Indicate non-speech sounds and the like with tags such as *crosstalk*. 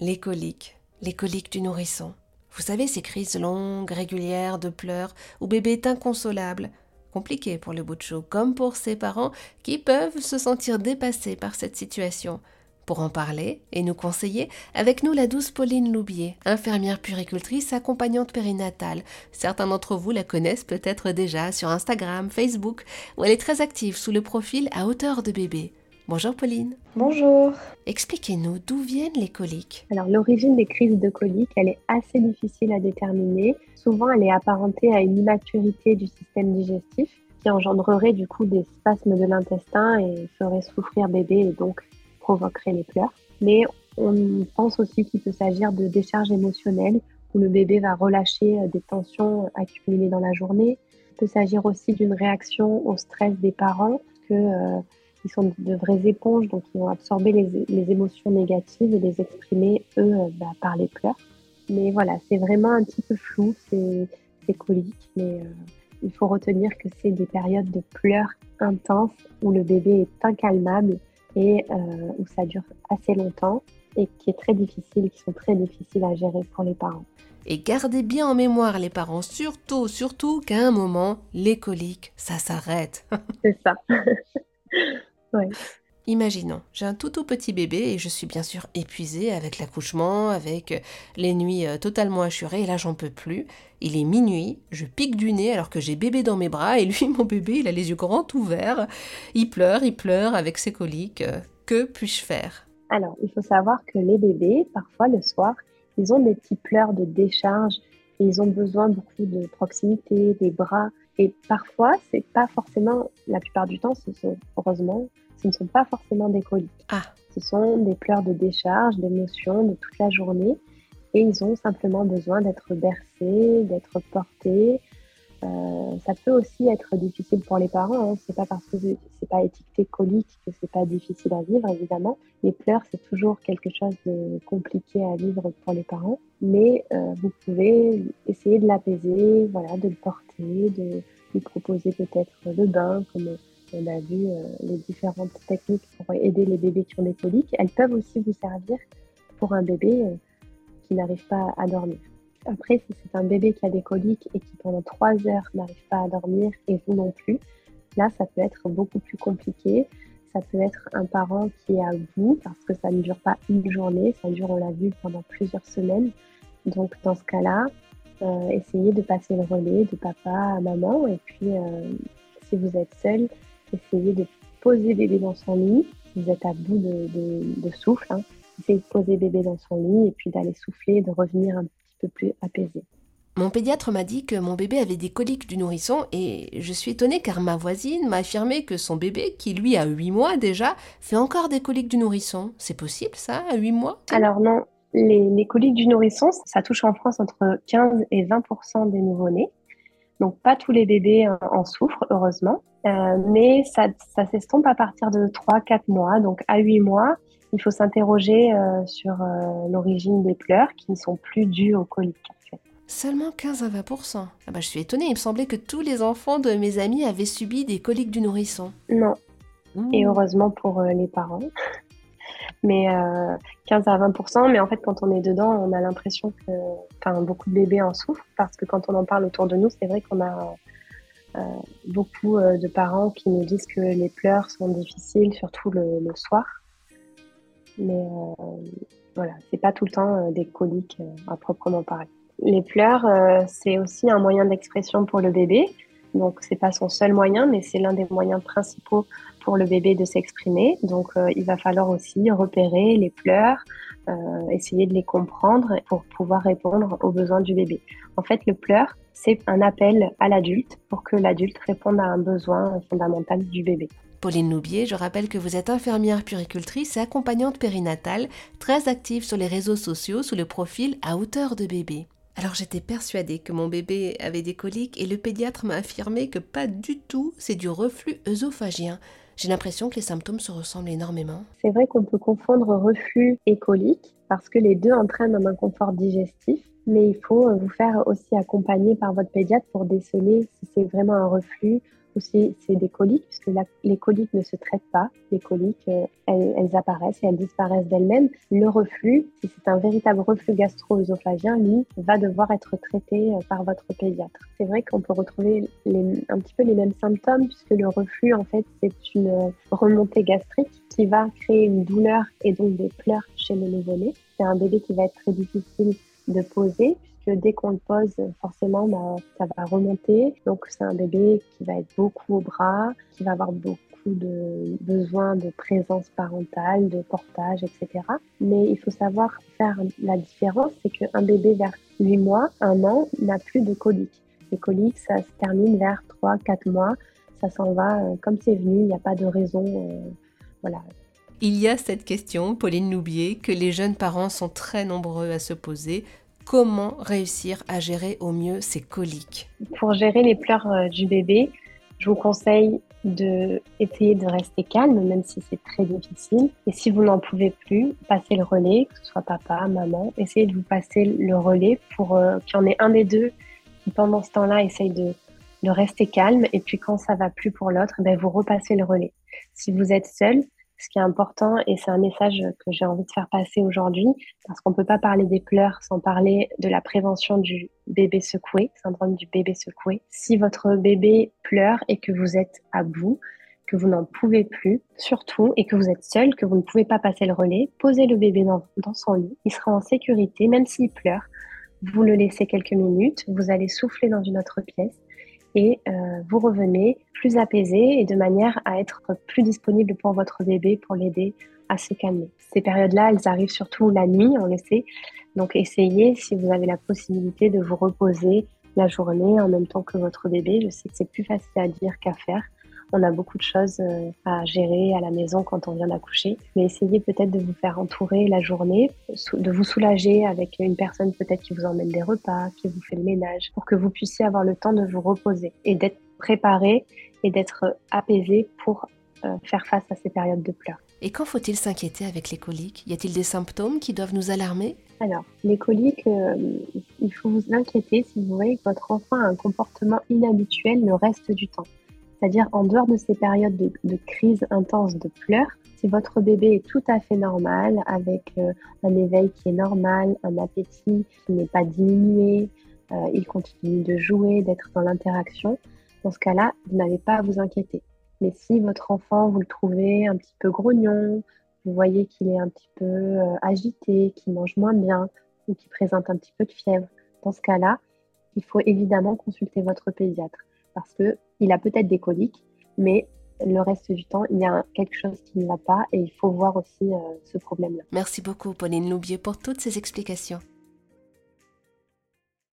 les coliques, les coliques du nourrisson. Vous savez, ces crises longues, régulières de pleurs, où bébé est inconsolable. Compliqué pour le bout de chou, comme pour ses parents qui peuvent se sentir dépassés par cette situation. Pour en parler et nous conseiller, avec nous la douce Pauline Loubier, infirmière puricultrice accompagnante périnatale. Certains d'entre vous la connaissent peut-être déjà sur Instagram, Facebook, où elle est très active sous le profil à hauteur de bébé. Bonjour Pauline. Bonjour. Expliquez-nous d'où viennent les coliques. Alors l'origine des crises de coliques, elle est assez difficile à déterminer. Souvent, elle est apparentée à une immaturité du système digestif qui engendrerait du coup des spasmes de l'intestin et ferait souffrir bébé et donc provoquerait les pleurs. Mais on pense aussi qu'il peut s'agir de décharges émotionnelles où le bébé va relâcher euh, des tensions accumulées dans la journée. Il peut s'agir aussi d'une réaction au stress des parents, que euh, ils sont de vraies éponges, donc ils vont absorber les, émotions négatives et les exprimer eux euh, bah, par les pleurs. Mais voilà, c'est vraiment un petit peu flou, c'est colique, mais il faut retenir que c'est des périodes de pleurs intenses où le bébé est incalmable et euh, où ça dure assez longtemps et qui est très difficile, qui sont très difficiles à gérer pour les parents. Et gardez bien en mémoire les parents, surtout, surtout qu'à un moment, les coliques, ça s'arrête. C'est ça. *laughs* ouais. Imaginons, j'ai un tout tout petit bébé et je suis bien sûr épuisée avec l'accouchement, avec euh, les nuits euh, totalement assurées et là j'en peux plus. Il est minuit, je pique du nez alors que j'ai bébé dans mes bras et lui *laughs* mon bébé il a les yeux grands ouverts, il pleure, il pleure avec ses coliques. Que puis-je faire? Alors il faut savoir que les bébés, parfois le soir, ils ont des petits pleurs de décharge et ils ont besoin beaucoup de proximité, des bras et parfois c'est pas forcément, la plupart du temps ce sont heureusement ce ne sont pas forcément des coliques. Ah. Ce sont des pleurs de décharge, d'émotions de toute la journée. Et ils ont simplement besoin d'être bercés, d'être portés. Euh, ça peut aussi être difficile pour les parents. Hein. C'est pas parce que c'est pas étiqueté colique que c'est pas difficile à vivre, évidemment. Les pleurs, c'est toujours quelque chose de compliqué à vivre pour les parents. Mais euh, vous pouvez essayer de l'apaiser, voilà, de le porter, de lui proposer peut-être le bain, comme on a vu euh, les différentes techniques pour aider les bébés qui ont des coliques. Elles peuvent aussi vous servir pour un bébé euh, qui n'arrive pas à dormir. Après, si c'est un bébé qui a des coliques et qui pendant trois heures n'arrive pas à dormir et vous non plus, là, ça peut être beaucoup plus compliqué. Ça peut être un parent qui est à bout parce que ça ne dure pas une journée, ça dure, on l'a vu, pendant plusieurs semaines. Donc, dans ce cas-là, euh, essayez de passer le relais de papa à maman. Et puis, si vous êtes seul, essayez de poser bébé dans son lit. Vous êtes à bout de, souffle, hein, essayez de poser bébé dans son lit et puis d'aller souffler, de revenir un petit peu plus apaisé. Mon pédiatre m'a dit que mon bébé avait des coliques du nourrisson et je suis étonnée car ma voisine m'a affirmé que son bébé, qui lui a 8 mois déjà, fait encore des coliques du nourrisson. C'est possible ça, à 8 mois? Alors non, les, les, coliques du nourrisson, ça touche en France entre 15 et 20% des nouveau-nés. Donc pas tous les bébés en souffrent, heureusement. Euh, mais ça, ça s'estompe à partir de 3-4 mois. Donc à 8 mois, il faut s'interroger euh, sur euh, l'origine des pleurs qui ne sont plus dus aux coliques. Seulement 15 à 20 ah bah, Je suis étonnée, il me semblait que tous les enfants de mes amis avaient subi des coliques du nourrisson. Non. Et heureusement pour les parents. *laughs* Mais 15 à 20% mais en fait, quand on est dedans, on a l'impression que enfin, beaucoup de bébés en souffrent parce que quand on en parle autour de nous, c'est vrai qu'on a euh, beaucoup euh, de parents qui nous disent que les pleurs sont difficiles, surtout le, soir. Mais euh, voilà, c'est pas tout le temps des coliques à proprement parler. Les pleurs, c'est aussi un moyen d'expression pour le bébé. Donc, c'est pas son seul moyen, mais c'est l'un des moyens principaux pour le bébé de s'exprimer. Donc, il va falloir aussi repérer les pleurs, essayer de les comprendre pour pouvoir répondre aux besoins du bébé. En fait, le pleur, c'est un appel à l'adulte pour que l'adulte réponde à un besoin fondamental du bébé. Pauline Loubier, je rappelle que vous êtes infirmière puricultrice et accompagnante périnatale, très active sur les réseaux sociaux sous le profil à hauteur de bébé. Alors j'étais persuadée que mon bébé avait des coliques et le pédiatre m'a affirmé que pas du tout, c'est du reflux œsophagien. J'ai l'impression que les symptômes se ressemblent énormément. C'est vrai qu'on peut confondre reflux et colique parce que les deux entraînent un inconfort digestif mais il faut euh, vous faire aussi accompagner par votre pédiatre pour déceler si c'est vraiment un reflux ou si c'est des coliques, puisque les coliques ne se traitent pas. Les coliques, euh, elles, apparaissent et elles disparaissent d'elles-mêmes. Le reflux, si c'est un véritable reflux gastro-œsophagien, lui, va devoir être traité euh, par votre pédiatre. C'est vrai qu'on peut retrouver un petit peu les mêmes symptômes, puisque le reflux, en fait, c'est une remontée gastrique qui va créer une douleur et donc des pleurs chez le nouveau-né. C'est un bébé qui va être très difficile de poser, puisque dès qu'on le pose, forcément, bah, ça va remonter. Donc, c'est un bébé qui va être beaucoup au bras, qui va avoir beaucoup de besoin de présence parentale, de portage, etc. Mais il faut savoir faire la différence, c'est qu'un bébé vers 8 mois, 1 an, n'a plus de coliques. Les coliques, ça se termine vers 3-4 mois, ça s'en va euh, comme c'est venu, il n'y a pas de raison. Euh, voilà, il y a cette question, Pauline Loubier, que les jeunes parents sont très nombreux à se poser. Comment réussir à gérer au mieux ces coliques? Pour gérer les pleurs euh, du bébé, je vous conseille de essayer de rester calme, même si c'est très difficile. Et si vous n'en pouvez plus, passez le relais, que ce soit papa, maman, essayez de vous passer le relais pour euh, qu'il y en ait un des deux qui, pendant ce temps-là, essaye de, de rester calme. Et puis quand ça va plus pour l'autre, ben, vous repassez le relais. Si vous êtes seul, ce qui est important, et c'est un message que j'ai envie de faire passer aujourd'hui, parce qu'on ne peut pas parler des pleurs sans parler de la prévention du bébé secoué, syndrome du bébé secoué. Si votre bébé pleure et que vous êtes à bout, que vous n'en pouvez plus, surtout, et que vous êtes seul, que vous ne pouvez pas passer le relais, posez le bébé dans, dans son lit. Il sera en sécurité, même s'il pleure. Vous le laissez quelques minutes, vous allez souffler dans une autre pièce et euh, vous revenez plus apaisé et de manière à être plus disponible pour votre bébé pour l'aider à se calmer. Ces périodes-là, elles arrivent surtout la nuit, on le sait. Donc essayez, si vous avez la possibilité, de vous reposer la journée en même temps que votre bébé. Je sais que c'est plus facile à dire qu'à faire on a beaucoup de choses euh, à gérer à la maison quand on vient d'accoucher. Mais essayez peut-être de vous faire entourer la journée, de vous soulager avec une personne peut-être qui vous emmène des repas, qui vous fait le ménage, pour que vous puissiez avoir le temps de vous reposer et d'être préparé et d'être apaisé pour euh, faire face à ces périodes de pleurs. Et quand faut-il s'inquiéter avec les coliques? Y a-t-il des symptômes qui doivent nous alarmer? Alors, les coliques, euh, il faut vous inquiéter si vous voyez que votre enfant a un comportement inhabituel le reste du temps. C'est-à-dire en dehors de ces périodes de, crise intense de pleurs, si votre bébé est tout à fait normal, avec euh, un éveil qui est normal, un appétit qui n'est pas diminué, euh, il continue de jouer, d'être dans l'interaction, dans ce cas-là, vous n'avez pas à vous inquiéter. Mais si votre enfant, vous le trouvez un petit peu grognon, vous voyez qu'il est un petit peu euh, agité, qu'il mange moins bien ou qu'il présente un petit peu de fièvre, dans ce cas-là, il faut évidemment consulter votre pédiatre parce qu'il a peut-être des coliques, mais le reste du temps, il y a quelque chose qui ne va pas et il faut voir aussi euh, ce problème-là. Merci beaucoup, Pauline Loubier, pour toutes ces explications.